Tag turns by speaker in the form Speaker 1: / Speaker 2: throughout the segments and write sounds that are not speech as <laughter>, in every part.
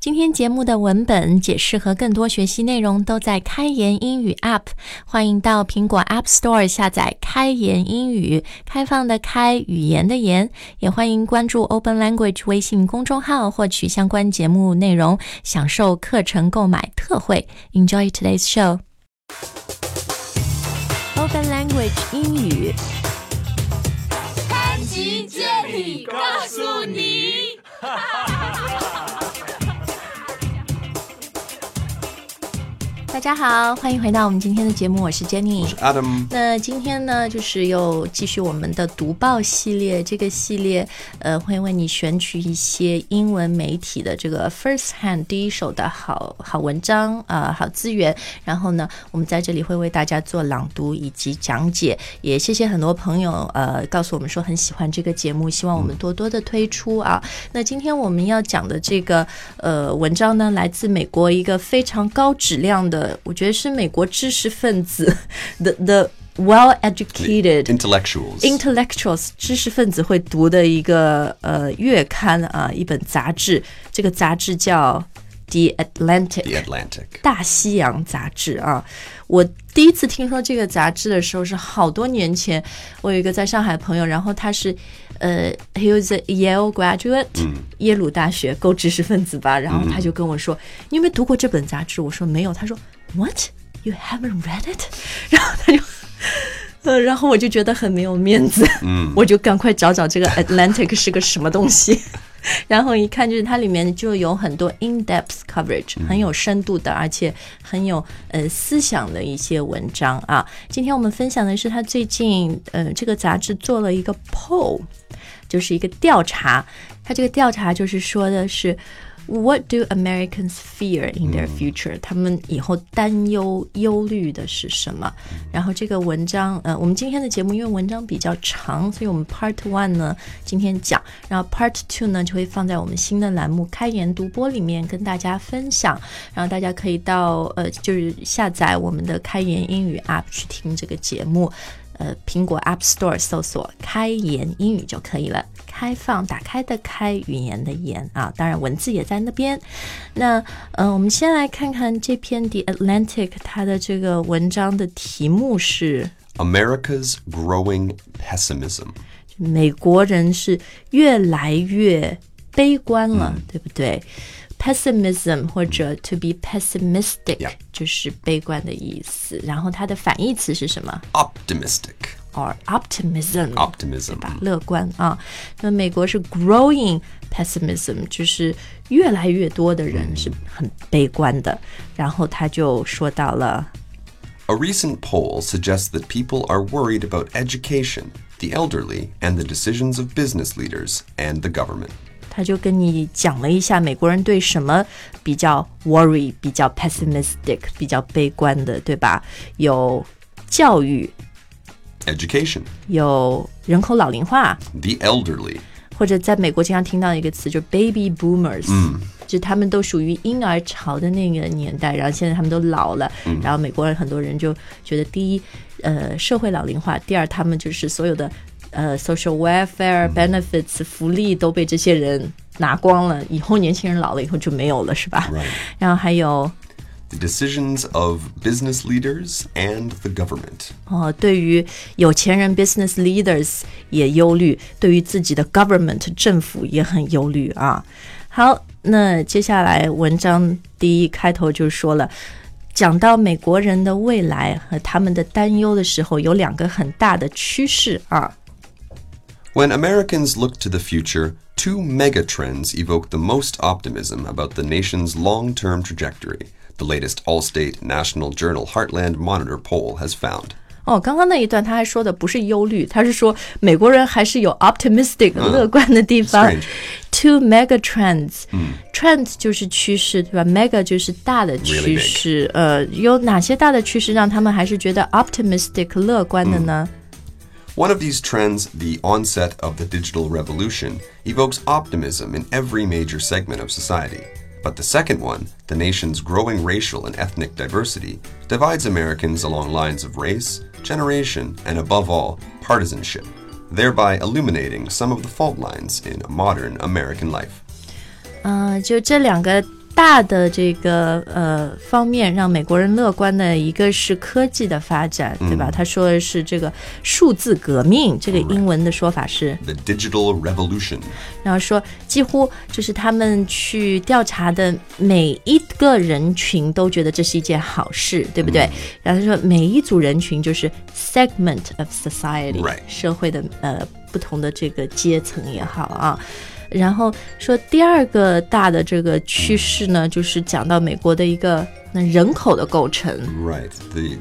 Speaker 1: 今天节目的文本解释和更多学习内容都在开言英语 App，欢迎到苹果 App Store 下载开言英语，开放的开，语言的言，也欢迎关注 Open Language 微信公众号，获取相关节目内容，享受课程购买特惠。Enjoy today's show。Open Language 英语。
Speaker 2: 潘吉接力告诉你。<laughs>
Speaker 1: 大家好，欢迎回到我们今天的节目，我是 Jenny。
Speaker 3: Adam.
Speaker 1: 那今天呢，就是又继续我们的读报系列。这个系列，呃，会为你选取一些英文媒体的这个 first hand 第一手的好好文章啊、呃好资源。然后呢，我们在这里会为大家做朗读以及讲解。也谢谢很多朋友呃告诉我们说很喜欢这个节目，希望我们多多的推出啊。那今天我们要讲的这个呃文章呢，来自美国一个非常高质量的，我觉得是美国知识分子 <laughs> the the well educated
Speaker 3: Intellectuals.
Speaker 1: intellectuals 知识分子会读的一个呃月刊啊，一本杂志。这个杂志叫 The Atlantic。
Speaker 3: the Atlantic.
Speaker 1: 大西洋杂志啊，我第一次听说这个杂志的时候是好多年前，我有一个在上海朋友，然后他是呃，he was a Yale graduate，、耶鲁大学够知识分子吧，然后他就跟我说，你有没有读过这本杂志？我说没有，他说 What you haven't read it？<laughs> 然后他就。呃，然后我就觉得很没有面子，嗯，<laughs> 我就赶快找找这个 Atlantic 是个什么东西，<laughs> 然后一看就是它里面就有很多 in-depth coverage，很有深度的，而且很有呃思想的一些文章啊。今天我们分享的是他最近呃这个杂志做了一个 poll，就是一个调查，他这个调查就是说的是。What do Americans fear in their future？、他们以后担忧、忧虑的是什么？然后这个文章，呃，我们今天的节目因为文章比较长，所以我们 Part One 呢今天讲，然后 Part Two 呢就会放在我们新的栏目“开言读播”里面跟大家分享。然后大家可以到呃，就是下载我们的开言英语 App 去听这个节目。呃，苹果 App Store 搜索“开言英语”就可以了。开放、打开的开，语言的言啊，当然文字也在那边。那呃，我们先来看看这篇《The Atlantic》它的这个文章的题目是。
Speaker 3: America's growing pessimism.
Speaker 1: 美国人是越来越悲观了，对不对 ？pessimism 或者 to be pessimistic、
Speaker 3: Yeah.
Speaker 1: 就是悲观的意思。然后它的反义词是什么
Speaker 3: Optimistic.
Speaker 1: ？or optimism。
Speaker 3: Optimism.
Speaker 1: 吧，乐观啊。那美国是 growing pessimism，就是越来越多的人是很悲观的。然后他就说到了
Speaker 3: A recent poll suggests that people are worried about education, the elderly, and the decisions of business leaders and the government.
Speaker 1: 他就跟你讲了一下美国人对什么比较 worry、比较 pessimistic、比较悲观的，对吧？有教育
Speaker 3: ，Education,
Speaker 1: 有人口老龄化
Speaker 3: ，the elderly,
Speaker 1: 或者在美国经常听到一个词，就是 baby boomers，嗯，就他们都属于婴儿潮的那个年代，然后现在他们都老了，然后美国人很多人就觉得，第一，呃，社会老龄化，第二，他们就是所有的呃 social welfare benefits 福利都被这些人拿光了，以后年轻人老了以后就没有了，是吧.然后还有
Speaker 3: the decisions of business leaders and the government.
Speaker 1: 哦，对于有钱人 business leaders 也忧虑，对于自己的 government 政府也很忧虑啊。好，那接下来文章第一开头就说了。讲到美国人的未来和他们的担忧的时候，有两个很大的趋势啊。
Speaker 3: When Americans look to the future, two mega trends evoke the most optimism about the nation's long term trajectory, the latest Allstate National Journal Heartland Monitor poll has found.
Speaker 1: 哦，刚刚那一段他还说的不是忧虑，他是说美国人还是有 optimistic、乐观的地方。
Speaker 3: strange
Speaker 1: Two mega trends，嗯，trend 就是趋势，对吧？mega 就是大的
Speaker 3: Really
Speaker 1: 趋
Speaker 3: big
Speaker 1: 势。呃，有哪些大的趋势让他们还是觉得 optimistic 乐观的呢？
Speaker 3: One of these trends, the onset of the digital revolution, evokes optimism in every major segment of society. But the second one, the nation's growing racial and ethnic diversity, divides Americans along lines of race, generation, and above all, partisanship, thereby illuminating some of the fault lines in modern American life.
Speaker 1: 嗯、就这两个 大的这个呃方面让美国人乐观的一个是科技的发展，对吧？他说的是这个数字革命，这个英文的说法是
Speaker 3: The digital revolution.
Speaker 1: 然后说几乎就是他们去调查的每一个人群都觉得这是一件好事，对不对？然后他说每一组人群就是 segment of society，、社会的呃不同的这个阶层也好啊。然后说第二个大的这个趋势呢，就是讲到美国的一个那人口的构成
Speaker 3: Right. The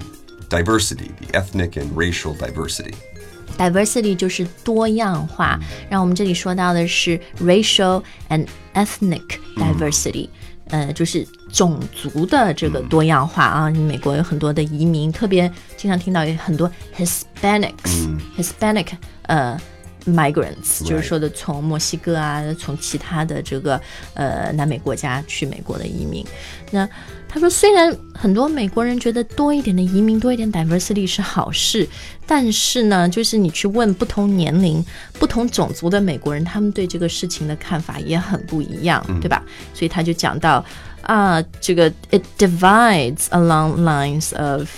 Speaker 3: diversity, the ethnic and racial
Speaker 1: diversity.，diversity 就是多样化。然后我们这里说到的是 racial and ethnic diversity，、呃，就是种族的这个多样化啊。美国有很多的移民，特别经常听到有很多 Hispanics，Hispanic、呃。Migrants 就是说的从墨西哥啊，从其他的这个呃南美国家去美国的移民。那他说，虽然很多美国人觉得多一点的移民、多一点 diversity 是好事，但是呢，就是你去问不同年龄、不同种族的美国人，他们对这个事情的看法也很不一样，对吧？所以他就讲到啊，这个 it divides along lines of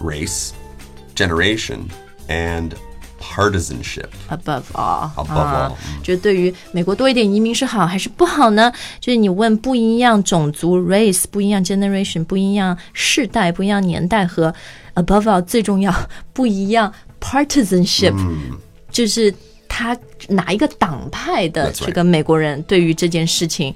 Speaker 3: Race, generation, and partisanship.
Speaker 1: above
Speaker 3: all，Above
Speaker 1: 啊
Speaker 3: all，
Speaker 1: 就对于美国多一点移民是好还是不好呢？就是你问不一样种族 race 不一样 generation 不一样世代不一样年代和 above all 最重要不一样 partisanship，、就是他哪一个党派的这个美国人对于这件事情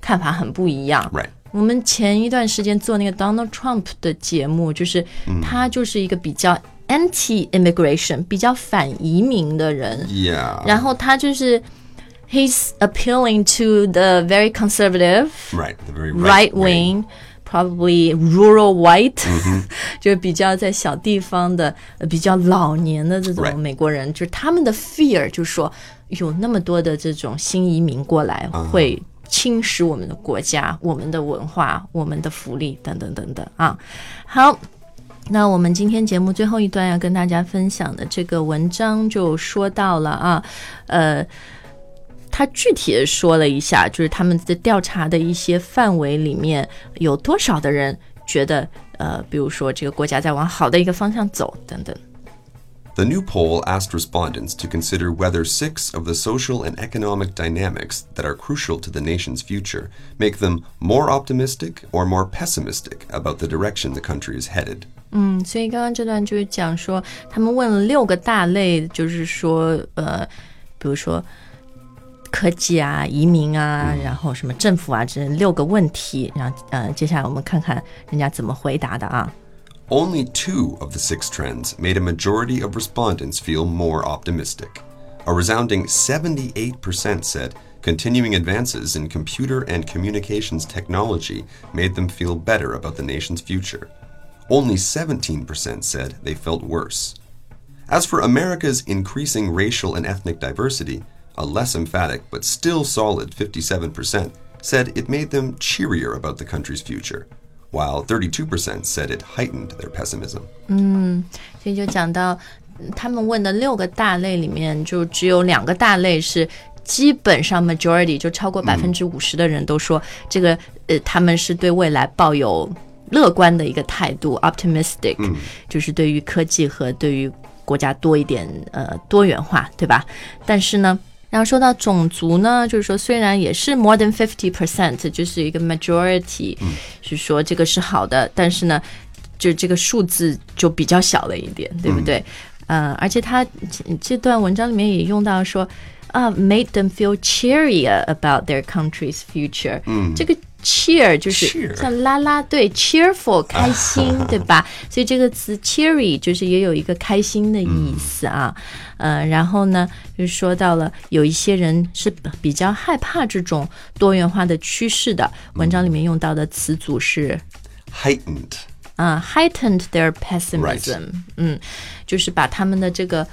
Speaker 1: 看法很不一样。
Speaker 3: Right.
Speaker 1: 我们前一段时间做那个 Donald Trump 的节目，就是他就是一个比较 anti-immigration、比较反移民的人。
Speaker 3: Yeah.
Speaker 1: 然后他就是 he's appealing to the very conservative
Speaker 3: Right. The very
Speaker 1: right
Speaker 3: right,
Speaker 1: wing probably rural white 就是比较在小地方的呃比较老年的这
Speaker 3: Right
Speaker 1: 种美国人，就是他们的 fear 就是说有那么多的这种新移民过来会。侵蚀我们的国家、我们的文化、我们的福利等等等等啊！好， 那我们今天节目最后一段要跟大家分享的这个文章就说到了啊，呃，他具体的说了一下，就是他们的调查的一些范围里面有多少的人觉得，呃，比如说这个国家在往好的一个方向走等等。
Speaker 3: The new poll asked respondents to consider whether six of the social and economic dynamics that are crucial to the nation's future make them more optimistic or more pessimistic about the direction the country is headed.
Speaker 1: 嗯，所以刚刚这段就是讲说，他们问了六个大类，就是说，呃，比如说科技啊、移民啊，然后什么政府啊，这六个问题。然后，呃，接下来我们看看人家怎么回答的啊。
Speaker 3: Only two of the six trends made a majority of respondents feel more optimistic. A resounding 78% said continuing advances in computer and communications technology made them feel better about the nation's future. Only 17% said they felt worse. As for America's increasing racial and ethnic diversity, a less emphatic but still solid 57% said it made them cheerier about the country's future, while 32% said it heightened their pessimism.
Speaker 1: 所以就讲到嗯他们问的六个大类里面，就只有两个大类是基本上 majority 就超过百分之五十的人都说这个呃他们是对未来抱有 乐观的一个态度，optimistic，、就是对于科技和对于国家多一点呃多元化，对吧？但是呢。然后说到种族呢，就是说虽然也是 more than fifty percent，就是一个 majority，、是说这个是好的，但是呢，就这个数字就比较小了一点，对不对？呃，而且他这这段文章里面也用到说，啊、m a d e them feel cheerier about their country's future。嗯，这个 cheer 就是像啦啦队 cheerful 开心，<laughs> 对吧？所以这个词 cheery 就是也有一个开心的意思啊。呃，然后呢，就说到了有一些人是比较害怕这种多元化的趋势的。文章里面用到的词组是
Speaker 3: Heightened.
Speaker 1: 啊、h e i g h t e n e d their pessimism，嗯，就是把他们的这个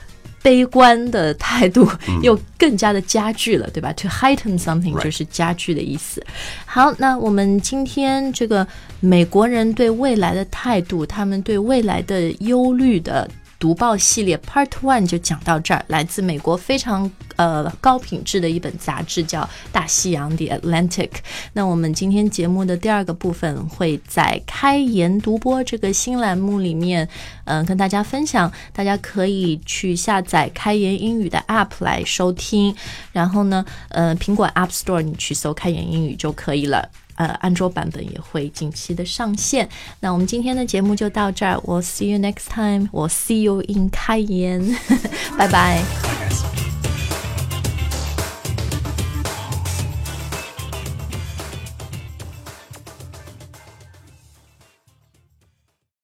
Speaker 1: 悲观的态度又更加的加剧了，对吧？To heighten something 就是加剧的意思。好，那我们今天这个美国人对未来的态度，他们对未来的忧虑的。读报系列 Part One 就讲到这儿，来自美国非常呃高品质的一本杂志叫《大西洋》The Atlantic。那我们今天节目的第二个部分会在开言读播这个新栏目里面，嗯、跟大家分享，大家可以去下载开言英语的 App 来收听，然后呢，呃，苹果 App Store 你去搜开言英语就可以了。呃，安卓版本也会近期的上线。那我们今天的节目就到这儿，我 see you next time，我 see you in 开言，<laughs> 拜拜。